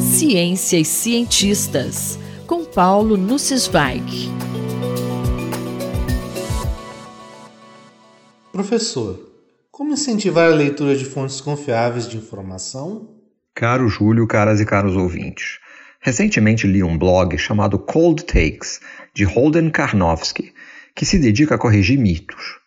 Ciência e cientistas, com Paulo Nussweig. Professor, como incentivar a leitura de fontes confiáveis de informação? Caro Júlio, caras e caros ouvintes. Recentemente li um blog chamado Cold Takes, de Holden Karnofsky, que se dedica a corrigir mitos.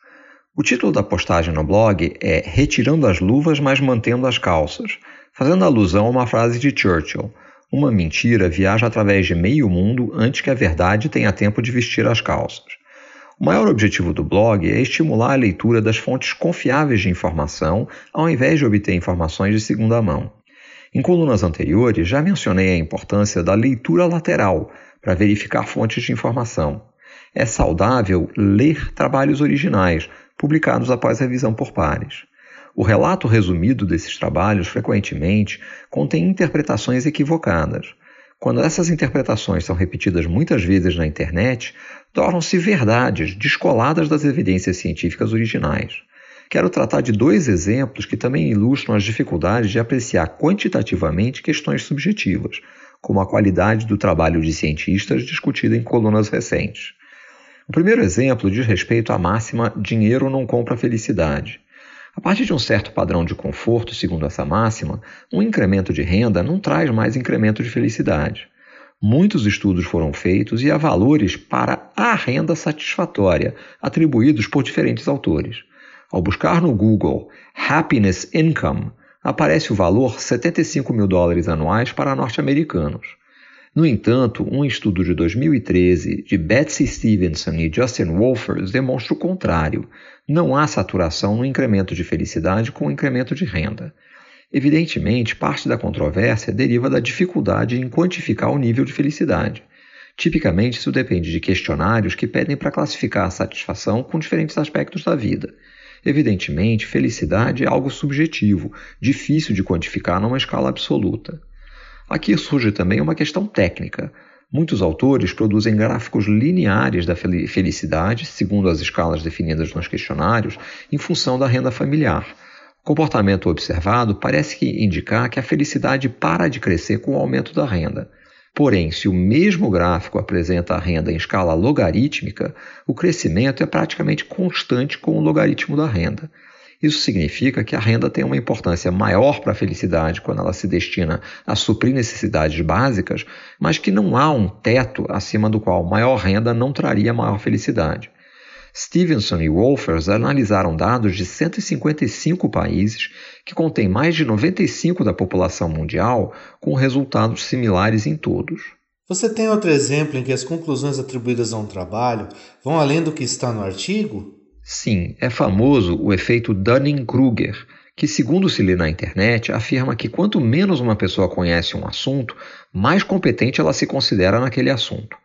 O título da postagem no blog é Retirando as luvas, mas mantendo as calças, fazendo alusão a uma frase de Churchill: Uma mentira viaja através de meio mundo antes que a verdade tenha tempo de vestir as calças. O maior objetivo do blog é estimular a leitura das fontes confiáveis de informação, ao invés de obter informações de segunda mão. Em colunas anteriores, já mencionei a importância da leitura lateral para verificar fontes de informação. É saudável ler trabalhos originais, publicados após revisão por pares. O relato resumido desses trabalhos frequentemente contém interpretações equivocadas. Quando essas interpretações são repetidas muitas vezes na internet, tornam-se verdades descoladas das evidências científicas originais. Quero tratar de dois exemplos que também ilustram as dificuldades de apreciar quantitativamente questões subjetivas, como a qualidade do trabalho de cientistas discutida em colunas recentes. O primeiro exemplo diz respeito à máxima dinheiro não compra felicidade. A partir de um certo padrão de conforto, segundo essa máxima, um incremento de renda não traz mais incremento de felicidade. Muitos estudos foram feitos e há valores para a renda satisfatória, atribuídos por diferentes autores. Ao buscar no Google Happiness Income, aparece o valor 75 mil dólares anuais para norte-americanos. No entanto, um estudo de 2013 de Betsy Stevenson e Justin Wolfers demonstra o contrário. Não há saturação no incremento de felicidade com o incremento de renda. Evidentemente, parte da controvérsia deriva da dificuldade em quantificar o nível de felicidade. Tipicamente, isso depende de questionários que pedem para classificar a satisfação com diferentes aspectos da vida. Evidentemente, felicidade é algo subjetivo, difícil de quantificar numa escala absoluta. Aqui surge também uma questão técnica. Muitos autores produzem gráficos lineares da felicidade, segundo as escalas definidas nos questionários, em função da renda familiar. O comportamento observado parece indicar que a felicidade para de crescer com o aumento da renda. Porém, se o mesmo gráfico apresenta a renda em escala logarítmica, o crescimento é praticamente constante com o logaritmo da renda. Isso significa que a renda tem uma importância maior para a felicidade quando ela se destina a suprir necessidades básicas, mas que não há um teto acima do qual maior renda não traria maior felicidade. Stevenson e Wolfers analisaram dados de 155 países que contêm mais de 95% da população mundial, com resultados similares em todos. Você tem outro exemplo em que as conclusões atribuídas a um trabalho vão além do que está no artigo? Sim, é famoso o efeito Dunning-Kruger, que, segundo se lê na internet, afirma que quanto menos uma pessoa conhece um assunto, mais competente ela se considera naquele assunto.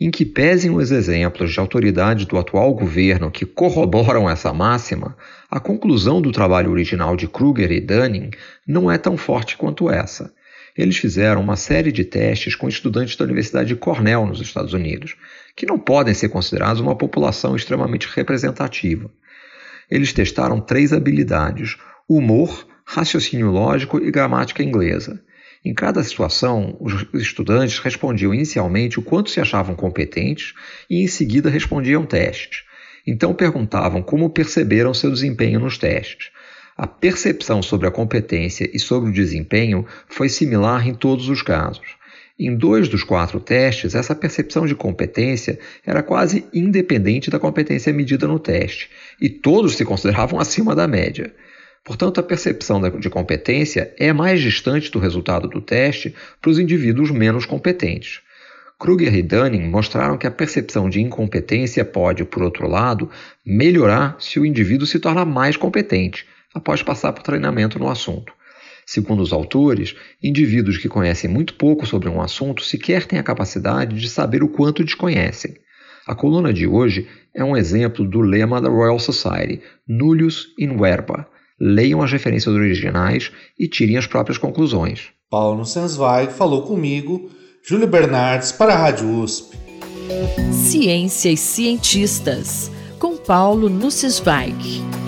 Em que pesem os exemplos de autoridades do atual governo que corroboram essa máxima, a conclusão do trabalho original de Kruger e Dunning não é tão forte quanto essa. Eles fizeram uma série de testes com estudantes da Universidade de Cornell, nos Estados Unidos, que não podem ser considerados uma população extremamente representativa. Eles testaram três habilidades: humor, raciocínio lógico e gramática inglesa. Em cada situação, os estudantes respondiam inicialmente o quanto se achavam competentes e em seguida respondiam testes. Então perguntavam como perceberam seu desempenho nos testes. A percepção sobre a competência e sobre o desempenho foi similar em todos os casos. Em dois dos quatro testes, essa percepção de competência era quase independente da competência medida no teste, e todos se consideravam acima da média. Portanto, a percepção de competência é mais distante do resultado do teste para os indivíduos menos competentes. Kruger e Dunning mostraram que a percepção de incompetência pode, por outro lado, melhorar se o indivíduo se torna mais competente após passar por treinamento no assunto. Segundo os autores, indivíduos que conhecem muito pouco sobre um assunto sequer têm a capacidade de saber o quanto desconhecem. A coluna de hoje é um exemplo do lema da Royal Society, Nullius in verba. Leiam as referências originais e tirem as próprias conclusões. Paulo Sensweig falou comigo, Júlio Bernardes, para a Rádio USP. Ciência e cientistas, com Paulo Nussensweig.